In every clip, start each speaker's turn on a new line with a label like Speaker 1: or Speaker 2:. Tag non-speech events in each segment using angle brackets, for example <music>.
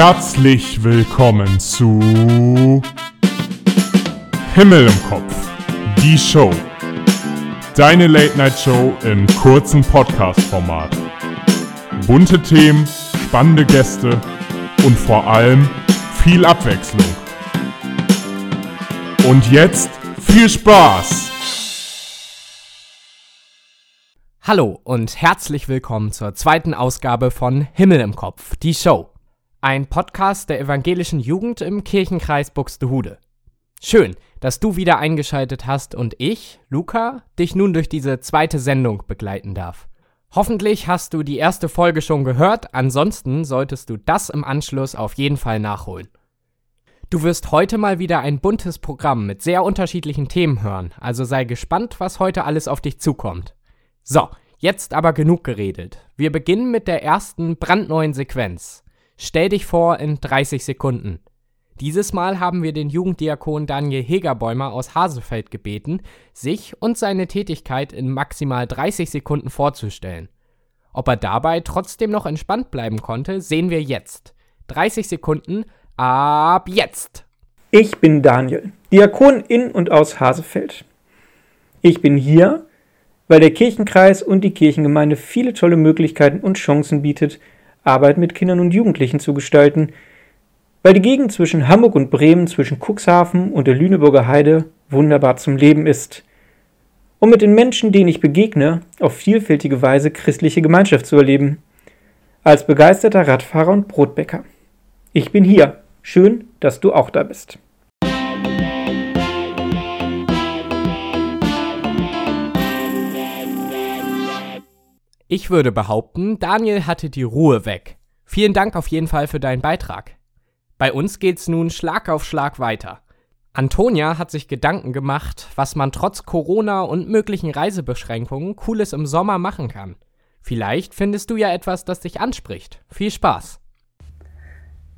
Speaker 1: Herzlich willkommen zu Himmel im Kopf, die Show. Deine Late-Night-Show im kurzen Podcast-Format. Bunte Themen, spannende Gäste und vor allem viel Abwechslung. Und jetzt viel Spaß!
Speaker 2: Hallo und herzlich willkommen zur zweiten Ausgabe von Himmel im Kopf, die Show. Ein Podcast der evangelischen Jugend im Kirchenkreis Buxtehude. Schön, dass du wieder eingeschaltet hast und ich, Luca, dich nun durch diese zweite Sendung begleiten darf. Hoffentlich hast du die erste Folge schon gehört, ansonsten solltest du das im Anschluss auf jeden Fall nachholen. Du wirst heute mal wieder ein buntes Programm mit sehr unterschiedlichen Themen hören, also sei gespannt, was heute alles auf dich zukommt. So, jetzt aber genug geredet. Wir beginnen mit der ersten brandneuen Sequenz. Stell dich vor in 30 Sekunden. Dieses Mal haben wir den Jugenddiakon Daniel Hegerbäumer aus Hasefeld gebeten, sich und seine Tätigkeit in maximal 30 Sekunden vorzustellen. Ob er dabei trotzdem noch entspannt bleiben konnte, sehen wir jetzt. 30 Sekunden ab jetzt.
Speaker 3: Ich bin Daniel, Diakon in und aus Hasefeld. Ich bin hier, weil der Kirchenkreis und die Kirchengemeinde viele tolle Möglichkeiten und Chancen bietet, Arbeit mit Kindern und Jugendlichen zu gestalten, weil die Gegend zwischen Hamburg und Bremen, zwischen Cuxhaven und der Lüneburger Heide wunderbar zum Leben ist, um mit den Menschen, denen ich begegne, auf vielfältige Weise christliche Gemeinschaft zu erleben. Als begeisterter Radfahrer und Brotbäcker. Ich bin hier. Schön, dass du auch da bist.
Speaker 2: Ich würde behaupten, Daniel hatte die Ruhe weg. Vielen Dank auf jeden Fall für deinen Beitrag. Bei uns geht's nun Schlag auf Schlag weiter. Antonia hat sich Gedanken gemacht, was man trotz Corona und möglichen Reisebeschränkungen Cooles im Sommer machen kann. Vielleicht findest du ja etwas, das dich anspricht. Viel Spaß!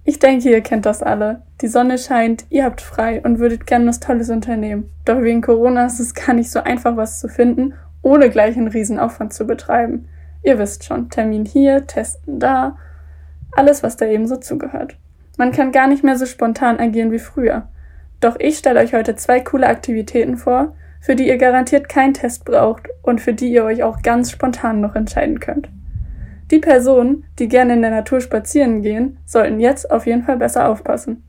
Speaker 4: Ich denke, ihr kennt das alle. Die Sonne scheint, ihr habt frei und würdet gerne was Tolles unternehmen. Doch wegen Corona ist es gar nicht so einfach, was zu finden, ohne gleich einen Riesenaufwand zu betreiben. Ihr wisst schon, Termin hier, Testen da, alles, was da eben so zugehört. Man kann gar nicht mehr so spontan agieren wie früher. Doch ich stelle euch heute zwei coole Aktivitäten vor, für die ihr garantiert keinen Test braucht und für die ihr euch auch ganz spontan noch entscheiden könnt. Die Personen, die gerne in der Natur spazieren gehen, sollten jetzt auf jeden Fall besser aufpassen.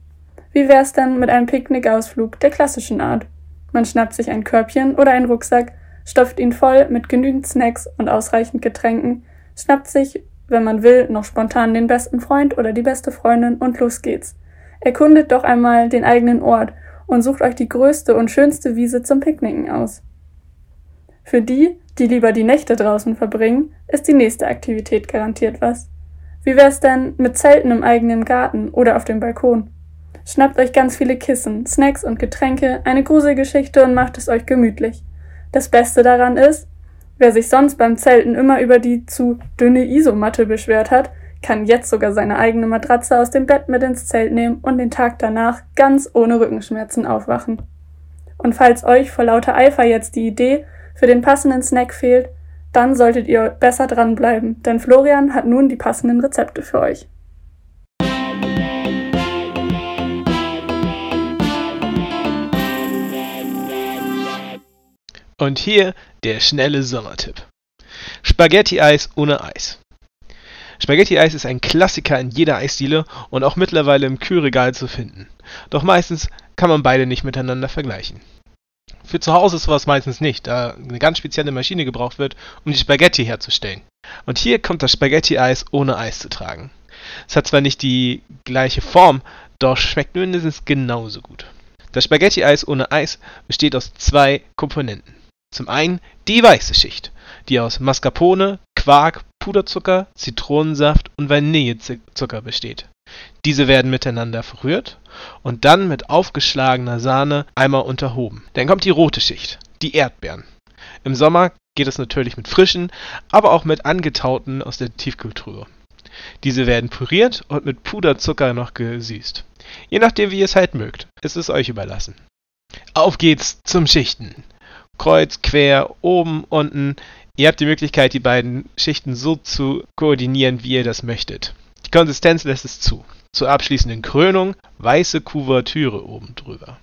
Speaker 4: Wie wär's denn mit einem Picknickausflug der klassischen Art? Man schnappt sich ein Körbchen oder einen Rucksack stopft ihn voll mit genügend Snacks und ausreichend Getränken, schnappt sich, wenn man will, noch spontan den besten Freund oder die beste Freundin und los geht's. Erkundet doch einmal den eigenen Ort und sucht euch die größte und schönste Wiese zum Picknicken aus. Für die, die lieber die Nächte draußen verbringen, ist die nächste Aktivität garantiert was. Wie wär's denn mit Zelten im eigenen Garten oder auf dem Balkon? Schnappt euch ganz viele Kissen, Snacks und Getränke, eine Gruselgeschichte und macht es euch gemütlich. Das Beste daran ist, wer sich sonst beim Zelten immer über die zu dünne Isomatte beschwert hat, kann jetzt sogar seine eigene Matratze aus dem Bett mit ins Zelt nehmen und den Tag danach ganz ohne Rückenschmerzen aufwachen. Und falls euch vor lauter Eifer jetzt die Idee für den passenden Snack fehlt, dann solltet ihr besser dranbleiben, denn Florian hat nun die passenden Rezepte für euch.
Speaker 5: Und hier der schnelle Sommertipp. Spaghetti-Eis ohne Eis. Spaghetti-Eis ist ein Klassiker in jeder Eisdiele und auch mittlerweile im Kühlregal zu finden. Doch meistens kann man beide nicht miteinander vergleichen. Für zu Hause ist sowas meistens nicht, da eine ganz spezielle Maschine gebraucht wird, um die Spaghetti herzustellen. Und hier kommt das Spaghetti-Eis ohne Eis zu tragen. Es hat zwar nicht die gleiche Form, doch schmeckt mindestens genauso gut. Das Spaghetti-Eis ohne Eis besteht aus zwei Komponenten. Zum einen die weiße Schicht, die aus Mascarpone, Quark, Puderzucker, Zitronensaft und Vanillezucker besteht. Diese werden miteinander verrührt und dann mit aufgeschlagener Sahne einmal unterhoben. Dann kommt die rote Schicht, die Erdbeeren. Im Sommer geht es natürlich mit frischen, aber auch mit angetauten aus der Tiefkühltruhe. Diese werden püriert und mit Puderzucker noch gesüßt. Je nachdem, wie ihr es halt mögt. Es ist euch überlassen. Auf geht's zum Schichten. Kreuz, quer, oben, unten. Ihr habt die Möglichkeit, die beiden Schichten so zu koordinieren, wie ihr das möchtet. Die Konsistenz lässt es zu. zur abschließenden Krönung weiße Kuvertüre oben drüber,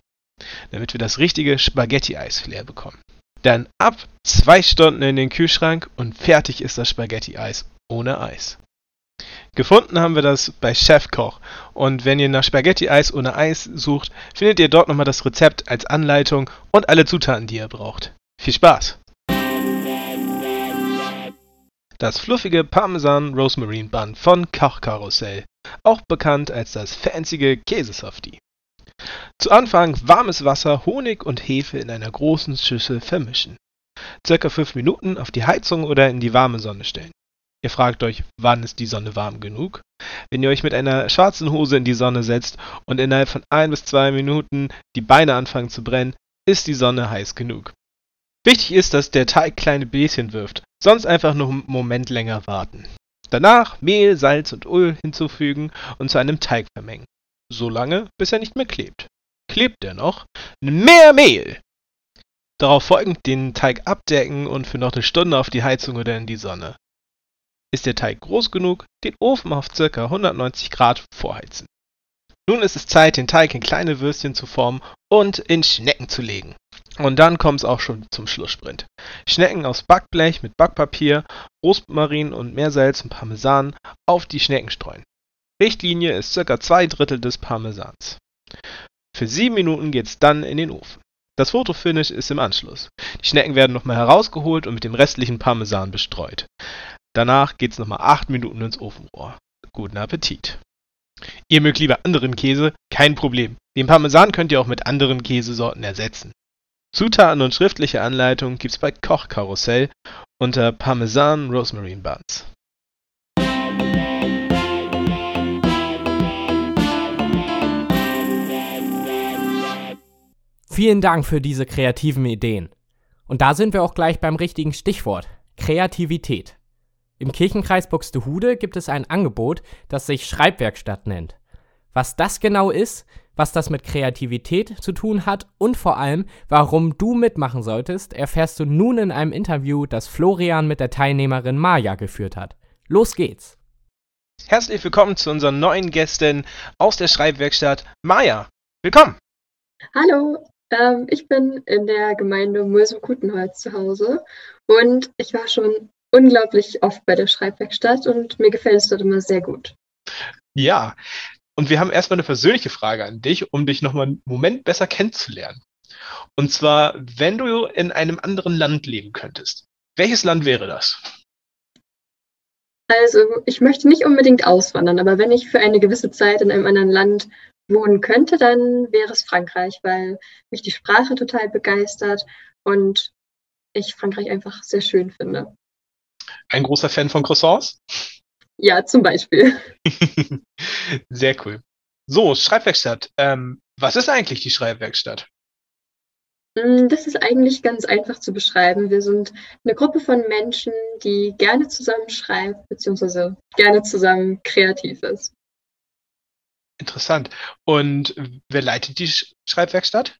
Speaker 5: damit wir das richtige Spaghetti-Eis-Flair bekommen. Dann ab zwei Stunden in den Kühlschrank und fertig ist das Spaghetti-Eis ohne Eis. Gefunden haben wir das bei Chefkoch und wenn ihr nach Spaghetti-Eis ohne Eis sucht, findet ihr dort nochmal das Rezept als Anleitung und alle Zutaten, die ihr braucht. Viel Spaß! Das fluffige Parmesan Rosmarin Bun von Kochkarussell, auch bekannt als das fancy Käsesoftie. Zu Anfang warmes Wasser, Honig und Hefe in einer großen Schüssel vermischen. Circa 5 Minuten auf die Heizung oder in die warme Sonne stellen. Ihr fragt euch, wann ist die Sonne warm genug? Wenn ihr euch mit einer schwarzen Hose in die Sonne setzt und innerhalb von ein bis zwei Minuten die Beine anfangen zu brennen, ist die Sonne heiß genug. Wichtig ist, dass der Teig kleine Bläschen wirft, sonst einfach noch einen Moment länger warten. Danach Mehl, Salz und Öl hinzufügen und zu einem Teig vermengen. So lange, bis er nicht mehr klebt. Klebt er noch? Mehr Mehl! Darauf folgend den Teig abdecken und für noch eine Stunde auf die Heizung oder in die Sonne. Ist der Teig groß genug, den Ofen auf ca. 190 Grad vorheizen. Nun ist es Zeit, den Teig in kleine Würstchen zu formen und in Schnecken zu legen. Und dann kommt es auch schon zum Schlusssprint. Schnecken aus Backblech mit Backpapier, Rosmarin und Meersalz und Parmesan auf die Schnecken streuen. Richtlinie ist ca. zwei Drittel des Parmesans. Für sieben Minuten geht es dann in den Ofen. Das Fotofinish ist im Anschluss. Die Schnecken werden nochmal herausgeholt und mit dem restlichen Parmesan bestreut. Danach geht's nochmal 8 Minuten ins Ofenrohr. Guten Appetit. Ihr mögt lieber anderen Käse? Kein Problem. Den Parmesan könnt ihr auch mit anderen Käsesorten ersetzen. Zutaten und schriftliche Anleitung gibt's bei Kochkarussell unter Parmesan Rosmarin Buns.
Speaker 2: Vielen Dank für diese kreativen Ideen. Und da sind wir auch gleich beim richtigen Stichwort. Kreativität. Im Kirchenkreis Buxtehude gibt es ein Angebot, das sich Schreibwerkstatt nennt. Was das genau ist, was das mit Kreativität zu tun hat und vor allem, warum du mitmachen solltest, erfährst du nun in einem Interview, das Florian mit der Teilnehmerin Maja geführt hat. Los geht's!
Speaker 5: Herzlich willkommen zu unseren neuen Gästen aus der Schreibwerkstatt, Maja. Willkommen!
Speaker 6: Hallo, ähm, ich bin in der Gemeinde Mulsum-Kutenholz zu Hause und ich war schon unglaublich oft bei der Schreibwerkstatt und mir gefällt es dort immer sehr gut.
Speaker 5: Ja, und wir haben erstmal eine persönliche Frage an dich, um dich nochmal einen Moment besser kennenzulernen. Und zwar, wenn du in einem anderen Land leben könntest, welches Land wäre das?
Speaker 6: Also, ich möchte nicht unbedingt auswandern, aber wenn ich für eine gewisse Zeit in einem anderen Land wohnen könnte, dann wäre es Frankreich, weil mich die Sprache total begeistert und ich Frankreich einfach sehr schön finde.
Speaker 5: Ein großer Fan von Croissants?
Speaker 6: Ja, zum Beispiel. <laughs>
Speaker 5: Sehr cool. So, Schreibwerkstatt. Ähm, was ist eigentlich die Schreibwerkstatt?
Speaker 6: Mm, das ist eigentlich ganz einfach zu beschreiben. Wir sind eine Gruppe von Menschen, die gerne zusammen schreibt, beziehungsweise gerne zusammen kreativ ist.
Speaker 5: Interessant. Und wer leitet die Schreibwerkstatt?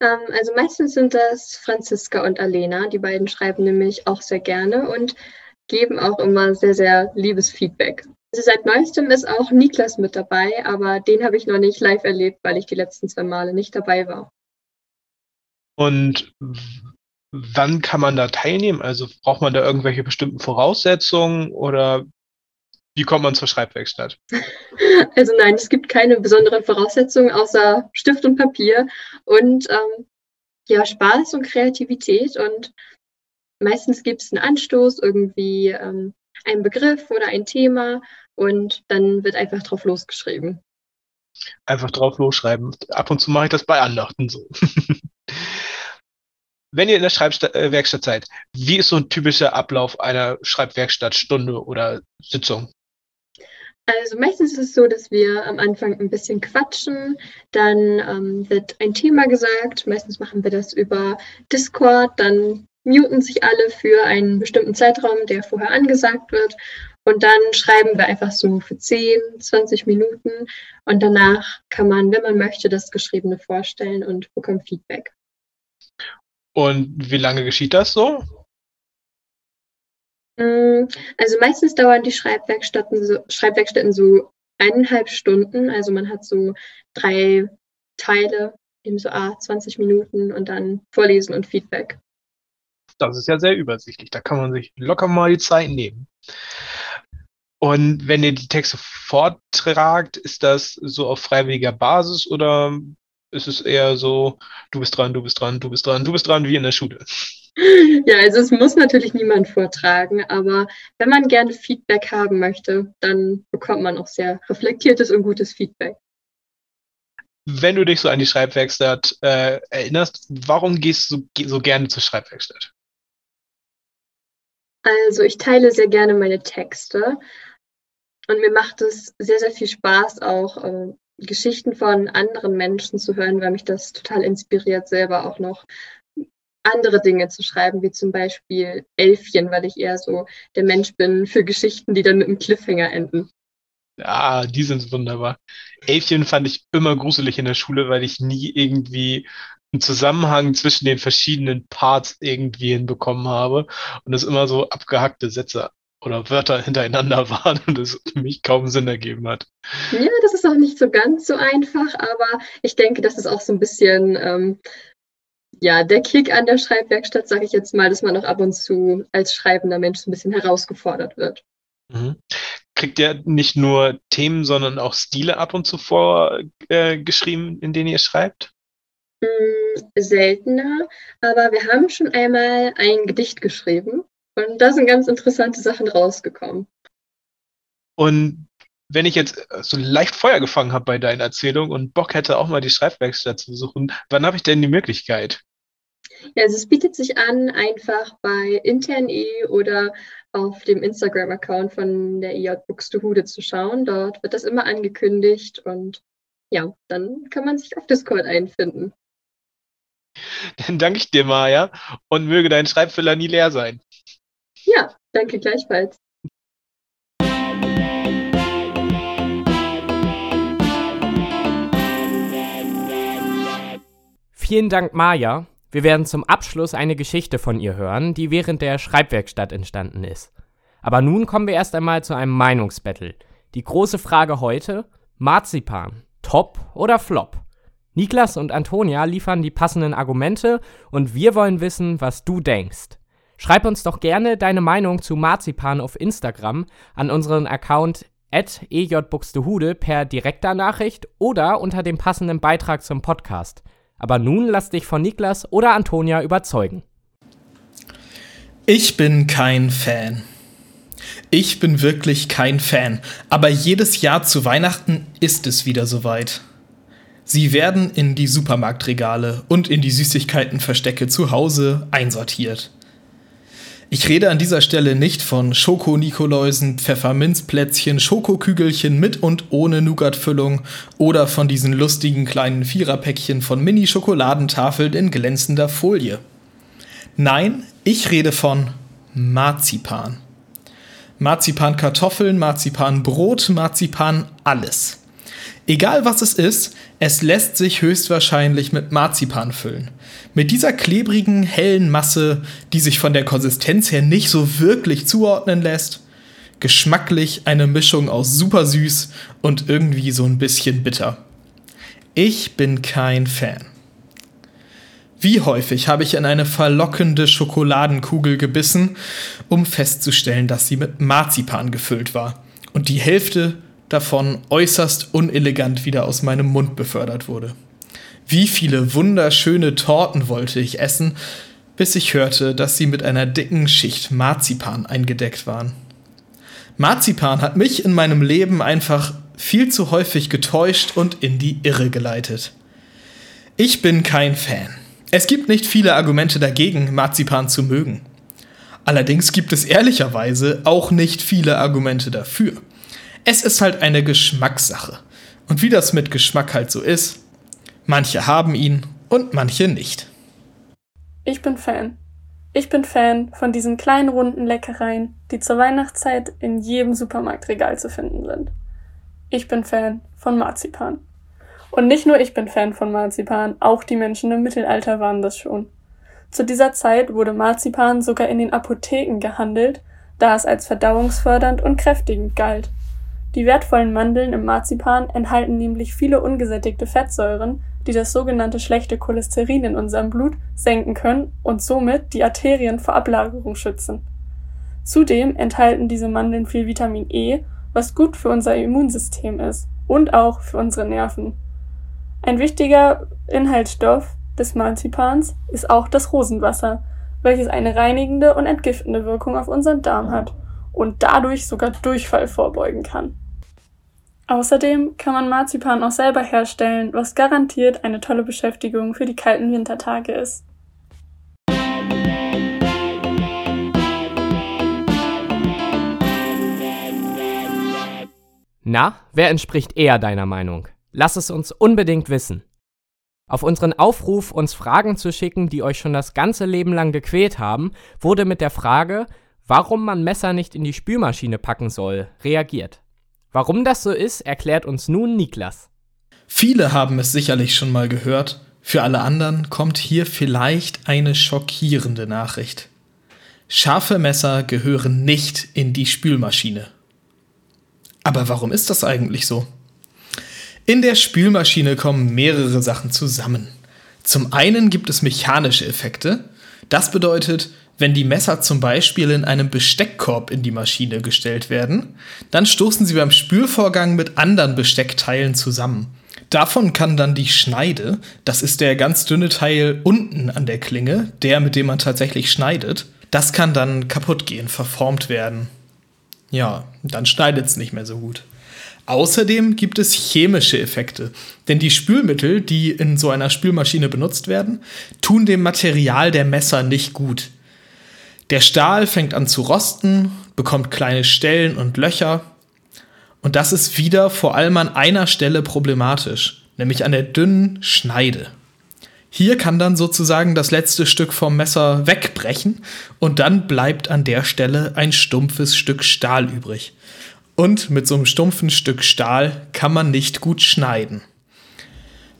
Speaker 6: Ähm, also meistens sind das Franziska und Alena. Die beiden schreiben nämlich auch sehr gerne und geben auch immer sehr, sehr liebes Feedback. Also seit neuestem ist auch Niklas mit dabei, aber den habe ich noch nicht live erlebt, weil ich die letzten zwei Male nicht dabei war.
Speaker 5: Und wann kann man da teilnehmen? Also braucht man da irgendwelche bestimmten Voraussetzungen oder wie kommt man zur Schreibwerkstatt? <laughs>
Speaker 6: Also nein, es gibt keine besonderen Voraussetzungen außer Stift und Papier und ähm, ja, Spaß und Kreativität und meistens gibt es einen Anstoß, irgendwie ähm, einen Begriff oder ein Thema und dann wird einfach drauf losgeschrieben.
Speaker 5: Einfach drauf losschreiben. Ab und zu mache ich das bei Andachten so. <laughs> Wenn ihr in der Schreibwerkstatt äh, seid, wie ist so ein typischer Ablauf einer Schreibwerkstattstunde oder Sitzung?
Speaker 6: Also meistens ist es so, dass wir am Anfang ein bisschen quatschen, dann ähm, wird ein Thema gesagt, meistens machen wir das über Discord, dann muten sich alle für einen bestimmten Zeitraum, der vorher angesagt wird und dann schreiben wir einfach so für 10, 20 Minuten und danach kann man, wenn man möchte, das Geschriebene vorstellen und bekommt Feedback.
Speaker 5: Und wie lange geschieht das so?
Speaker 6: Mm, also meistens dauern die Schreibwerkstätten so, Schreibwerkstätten so eineinhalb Stunden. Also man hat so drei Teile, eben so ah, 20 Minuten und dann Vorlesen und Feedback.
Speaker 5: Das ist ja sehr übersichtlich. Da kann man sich locker mal die Zeit nehmen. Und wenn ihr die Texte vortragt, ist das so auf freiwilliger Basis oder ist es eher so, du bist dran, du bist dran, du bist dran, du bist dran, wie in der Schule?
Speaker 6: Ja, also es muss natürlich niemand vortragen, aber wenn man gerne Feedback haben möchte, dann bekommt man auch sehr reflektiertes und gutes Feedback.
Speaker 5: Wenn du dich so an die Schreibwerkstatt äh, erinnerst, warum gehst du so gerne zur Schreibwerkstatt?
Speaker 6: Also ich teile sehr gerne meine Texte und mir macht es sehr, sehr viel Spaß, auch äh, Geschichten von anderen Menschen zu hören, weil mich das total inspiriert, selber auch noch andere Dinge zu schreiben, wie zum Beispiel Elfchen, weil ich eher so der Mensch bin für Geschichten, die dann mit einem Cliffhanger enden.
Speaker 5: Ja, die sind wunderbar. Elfchen fand ich immer gruselig in der Schule, weil ich nie irgendwie einen Zusammenhang zwischen den verschiedenen Parts irgendwie hinbekommen habe und es immer so abgehackte Sätze oder Wörter hintereinander <laughs> waren und es für mich kaum Sinn ergeben hat.
Speaker 6: Ja, das ist auch nicht so ganz so einfach, aber ich denke, das ist auch so ein bisschen ähm, ja, der Kick an der Schreibwerkstatt, sage ich jetzt mal, dass man auch ab und zu als schreibender Mensch so ein bisschen herausgefordert wird.
Speaker 5: Mhm. Kriegt ihr nicht nur Themen, sondern auch Stile ab und zu vorgeschrieben, äh, in denen ihr schreibt?
Speaker 6: Mm, seltener, aber wir haben schon einmal ein Gedicht geschrieben und da sind ganz interessante Sachen rausgekommen.
Speaker 5: Und wenn ich jetzt so leicht Feuer gefangen habe bei deiner Erzählung und Bock hätte, auch mal die Schreibwerkstatt zu besuchen, wann habe ich denn die Möglichkeit?
Speaker 6: Ja, also es bietet sich an, einfach bei intern.e oder auf dem Instagram-Account von der IJ Buxtehude zu schauen. Dort wird das immer angekündigt und ja, dann kann man sich auf Discord einfinden.
Speaker 5: Dann danke ich dir, Maja, und möge dein Schreibfüller nie leer sein.
Speaker 6: Ja, danke gleichfalls.
Speaker 2: Vielen Dank, Maja. Wir werden zum Abschluss eine Geschichte von ihr hören, die während der Schreibwerkstatt entstanden ist. Aber nun kommen wir erst einmal zu einem Meinungsbattle. Die große Frage heute: Marzipan, top oder flop? Niklas und Antonia liefern die passenden Argumente und wir wollen wissen, was du denkst. Schreib uns doch gerne deine Meinung zu Marzipan auf Instagram an unseren Account ejbuxtehude per direkter Nachricht oder unter dem passenden Beitrag zum Podcast. Aber nun lass dich von Niklas oder Antonia überzeugen.
Speaker 7: Ich bin kein Fan. Ich bin wirklich kein Fan. Aber jedes Jahr zu Weihnachten ist es wieder soweit. Sie werden in die Supermarktregale und in die Süßigkeitenverstecke zu Hause einsortiert. Ich rede an dieser Stelle nicht von Schoko-Nikoläusen, Pfefferminzplätzchen, Schokokügelchen mit und ohne Nougatfüllung oder von diesen lustigen kleinen Viererpäckchen von Mini-Schokoladentafeln in glänzender Folie. Nein, ich rede von Marzipan. Marzipan-Kartoffeln, Marzipan-Brot, Marzipan alles. Egal was es ist, es lässt sich höchstwahrscheinlich mit Marzipan füllen. Mit dieser klebrigen, hellen Masse, die sich von der Konsistenz her nicht so wirklich zuordnen lässt. Geschmacklich eine Mischung aus super süß und irgendwie so ein bisschen bitter. Ich bin kein Fan. Wie häufig habe ich in eine verlockende Schokoladenkugel gebissen, um festzustellen, dass sie mit Marzipan gefüllt war und die Hälfte davon äußerst unelegant wieder aus meinem Mund befördert wurde. Wie viele wunderschöne Torten wollte ich essen, bis ich hörte, dass sie mit einer dicken Schicht Marzipan eingedeckt waren. Marzipan hat mich in meinem Leben einfach viel zu häufig getäuscht und in die Irre geleitet. Ich bin kein Fan. Es gibt nicht viele Argumente dagegen, Marzipan zu mögen. Allerdings gibt es ehrlicherweise auch nicht viele Argumente dafür. Es ist halt eine Geschmackssache. Und wie das mit Geschmack halt so ist, manche haben ihn und manche nicht.
Speaker 4: Ich bin Fan. Ich bin Fan von diesen kleinen runden Leckereien, die zur Weihnachtszeit in jedem Supermarktregal zu finden sind. Ich bin Fan von Marzipan. Und nicht nur ich bin Fan von Marzipan, auch die Menschen im Mittelalter waren das schon. Zu dieser Zeit wurde Marzipan sogar in den Apotheken gehandelt da es als verdauungsfördernd und kräftigend galt. Die wertvollen Mandeln im Marzipan enthalten nämlich viele ungesättigte Fettsäuren, die das sogenannte schlechte Cholesterin in unserem Blut senken können und somit die Arterien vor Ablagerung schützen. Zudem enthalten diese Mandeln viel Vitamin E, was gut für unser Immunsystem ist und auch für unsere Nerven. Ein wichtiger Inhaltsstoff des Marzipans ist auch das Rosenwasser, welches eine reinigende und entgiftende Wirkung auf unseren Darm hat und dadurch sogar Durchfall vorbeugen kann. Außerdem kann man Marzipan auch selber herstellen, was garantiert eine tolle Beschäftigung für die kalten Wintertage ist.
Speaker 2: Na, wer entspricht eher deiner Meinung? Lass es uns unbedingt wissen. Auf unseren Aufruf, uns Fragen zu schicken, die euch schon das ganze Leben lang gequält haben, wurde mit der Frage, warum man Messer nicht in die Spülmaschine packen soll, reagiert. Warum das so ist, erklärt uns nun Niklas.
Speaker 7: Viele haben es sicherlich schon mal gehört. Für alle anderen kommt hier vielleicht eine schockierende Nachricht. Scharfe Messer gehören nicht in die Spülmaschine. Aber warum ist das eigentlich so? In der Spülmaschine kommen mehrere Sachen zusammen. Zum einen gibt es mechanische Effekte. Das bedeutet, wenn die Messer zum Beispiel in einem Besteckkorb in die Maschine gestellt werden, dann stoßen sie beim Spülvorgang mit anderen Besteckteilen zusammen. Davon kann dann die Schneide, das ist der ganz dünne Teil unten an der Klinge, der mit dem man tatsächlich schneidet, das kann dann kaputt gehen, verformt werden. Ja, dann schneidet es nicht mehr so gut. Außerdem gibt es chemische Effekte, denn die Spülmittel, die in so einer Spülmaschine benutzt werden, tun dem Material der Messer nicht gut. Der Stahl fängt an zu rosten, bekommt kleine Stellen und Löcher. Und das ist wieder vor allem an einer Stelle problematisch, nämlich an der dünnen Schneide. Hier kann dann sozusagen das letzte Stück vom Messer wegbrechen und dann bleibt an der Stelle ein stumpfes Stück Stahl übrig. Und mit so einem stumpfen Stück Stahl kann man nicht gut schneiden.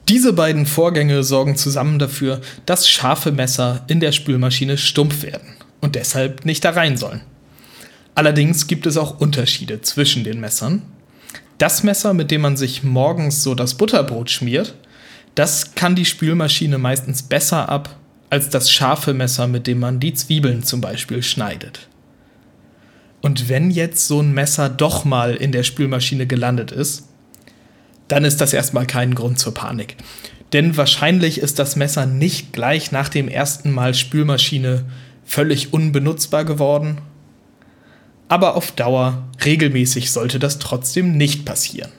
Speaker 7: Diese beiden Vorgänge sorgen zusammen dafür, dass scharfe Messer in der Spülmaschine stumpf werden und deshalb nicht da rein sollen. Allerdings gibt es auch Unterschiede zwischen den Messern. Das Messer, mit dem man sich morgens so das Butterbrot schmiert, das kann die Spülmaschine meistens besser ab als das scharfe Messer, mit dem man die Zwiebeln zum Beispiel schneidet. Und wenn jetzt so ein Messer doch mal in der Spülmaschine gelandet ist, dann ist das erstmal kein Grund zur Panik. Denn wahrscheinlich ist das Messer nicht gleich nach dem ersten Mal Spülmaschine völlig unbenutzbar geworden. Aber auf Dauer, regelmäßig sollte das trotzdem nicht passieren.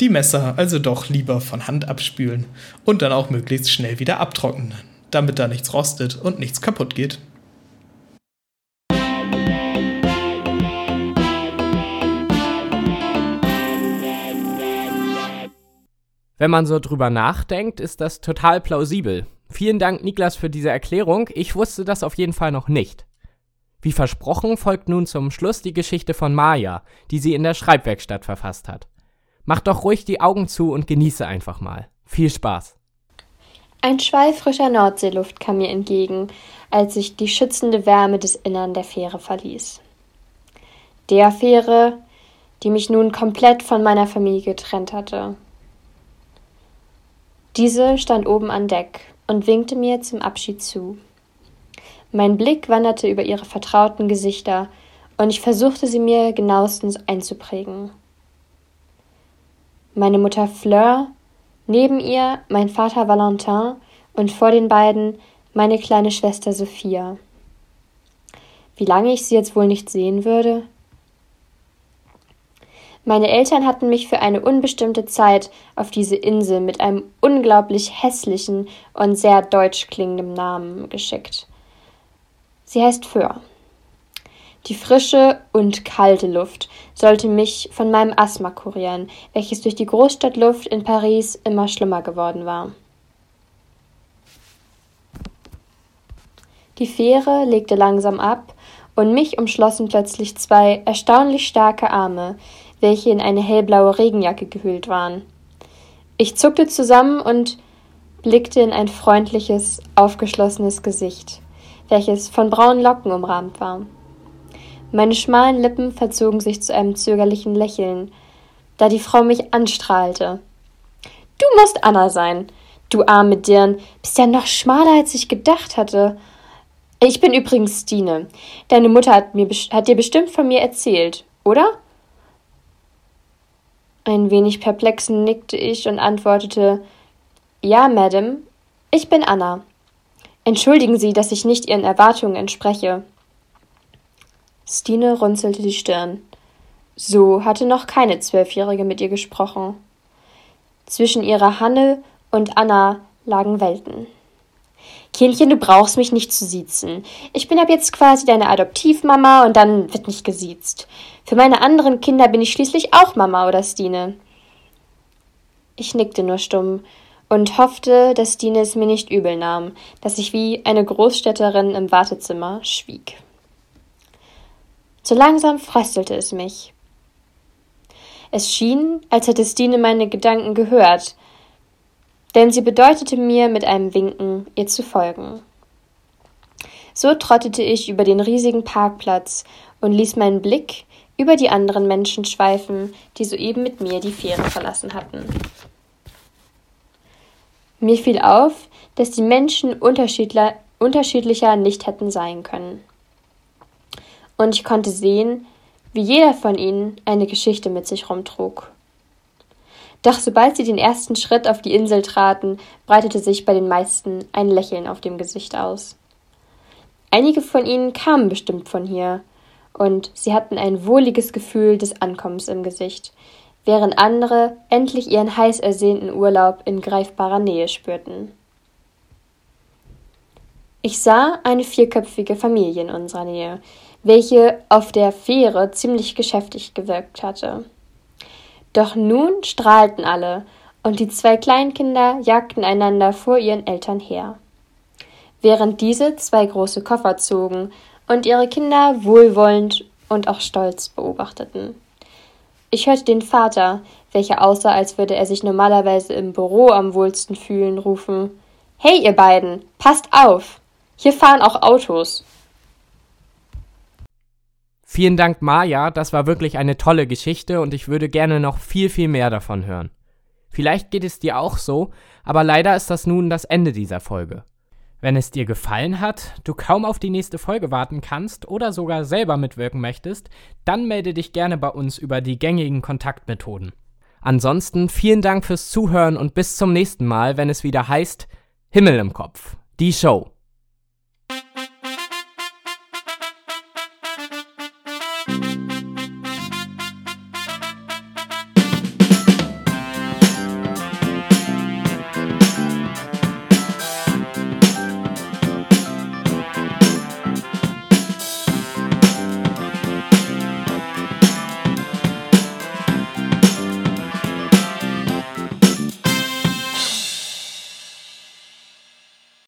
Speaker 7: Die Messer also doch lieber von Hand abspülen und dann auch möglichst schnell wieder abtrocknen, damit da nichts rostet und nichts kaputt geht.
Speaker 2: Wenn man so drüber nachdenkt, ist das total plausibel. Vielen Dank, Niklas, für diese Erklärung. Ich wusste das auf jeden Fall noch nicht. Wie versprochen folgt nun zum Schluss die Geschichte von Maya, die sie in der Schreibwerkstatt verfasst hat. Mach doch ruhig die Augen zu und genieße einfach mal. Viel Spaß.
Speaker 8: Ein Schwall frischer Nordseeluft kam mir entgegen, als ich die schützende Wärme des Innern der Fähre verließ. Der Fähre, die mich nun komplett von meiner Familie getrennt hatte. Diese stand oben an Deck und winkte mir zum Abschied zu. Mein Blick wanderte über ihre vertrauten Gesichter, und ich versuchte sie mir genauestens einzuprägen. Meine Mutter Fleur, neben ihr mein Vater Valentin und vor den beiden meine kleine Schwester Sophia. Wie lange ich sie jetzt wohl nicht sehen würde? Meine Eltern hatten mich für eine unbestimmte Zeit auf diese Insel mit einem unglaublich hässlichen und sehr deutsch klingenden Namen geschickt. Sie heißt Föhr. Die frische und kalte Luft sollte mich von meinem Asthma kurieren, welches durch die Großstadtluft in Paris immer schlimmer geworden war. Die Fähre legte langsam ab und mich umschlossen plötzlich zwei erstaunlich starke Arme, welche in eine hellblaue Regenjacke gehüllt waren. Ich zuckte zusammen und blickte in ein freundliches, aufgeschlossenes Gesicht, welches von braunen Locken umrahmt war. Meine schmalen Lippen verzogen sich zu einem zögerlichen Lächeln, da die Frau mich anstrahlte. Du musst Anna sein. Du arme Dirn, bist ja noch schmaler, als ich gedacht hatte. Ich bin übrigens Stine. Deine Mutter hat, mir, hat dir bestimmt von mir erzählt, oder? Ein wenig perplex nickte ich und antwortete Ja, Madame, ich bin Anna. Entschuldigen Sie, dass ich nicht Ihren Erwartungen entspreche. Stine runzelte die Stirn. So hatte noch keine Zwölfjährige mit ihr gesprochen. Zwischen ihrer Hanne und Anna lagen Welten. Kindchen, du brauchst mich nicht zu siezen. Ich bin ab jetzt quasi deine Adoptivmama und dann wird nicht gesiezt. Für meine anderen Kinder bin ich schließlich auch Mama oder Stine. Ich nickte nur stumm und hoffte, dass Stine es mir nicht übel nahm, dass ich wie eine Großstädterin im Wartezimmer schwieg. So langsam fröstelte es mich. Es schien, als hätte Stine meine Gedanken gehört, denn sie bedeutete mir mit einem Winken, ihr zu folgen. So trottete ich über den riesigen Parkplatz und ließ meinen Blick über die anderen Menschen schweifen, die soeben mit mir die Fähre verlassen hatten. Mir fiel auf, dass die Menschen unterschiedlicher nicht hätten sein können. Und ich konnte sehen, wie jeder von ihnen eine Geschichte mit sich rumtrug. Doch sobald sie den ersten Schritt auf die Insel traten, breitete sich bei den meisten ein Lächeln auf dem Gesicht aus. Einige von ihnen kamen bestimmt von hier, und sie hatten ein wohliges Gefühl des Ankommens im Gesicht, während andere endlich ihren heiß ersehnten Urlaub in greifbarer Nähe spürten. Ich sah eine vierköpfige Familie in unserer Nähe, welche auf der Fähre ziemlich geschäftig gewirkt hatte. Doch nun strahlten alle, und die zwei Kleinkinder jagten einander vor ihren Eltern her. Während diese zwei große Koffer zogen und ihre Kinder wohlwollend und auch stolz beobachteten. Ich hörte den Vater, welcher aussah, als würde er sich normalerweise im Büro am wohlsten fühlen, rufen Hey, ihr beiden, passt auf. Hier fahren auch Autos.
Speaker 2: Vielen Dank, Maja. Das war wirklich eine tolle Geschichte und ich würde gerne noch viel, viel mehr davon hören. Vielleicht geht es dir auch so, aber leider ist das nun das Ende dieser Folge. Wenn es dir gefallen hat, du kaum auf die nächste Folge warten kannst oder sogar selber mitwirken möchtest, dann melde dich gerne bei uns über die gängigen Kontaktmethoden. Ansonsten vielen Dank fürs Zuhören und bis zum nächsten Mal, wenn es wieder heißt Himmel im Kopf, die Show.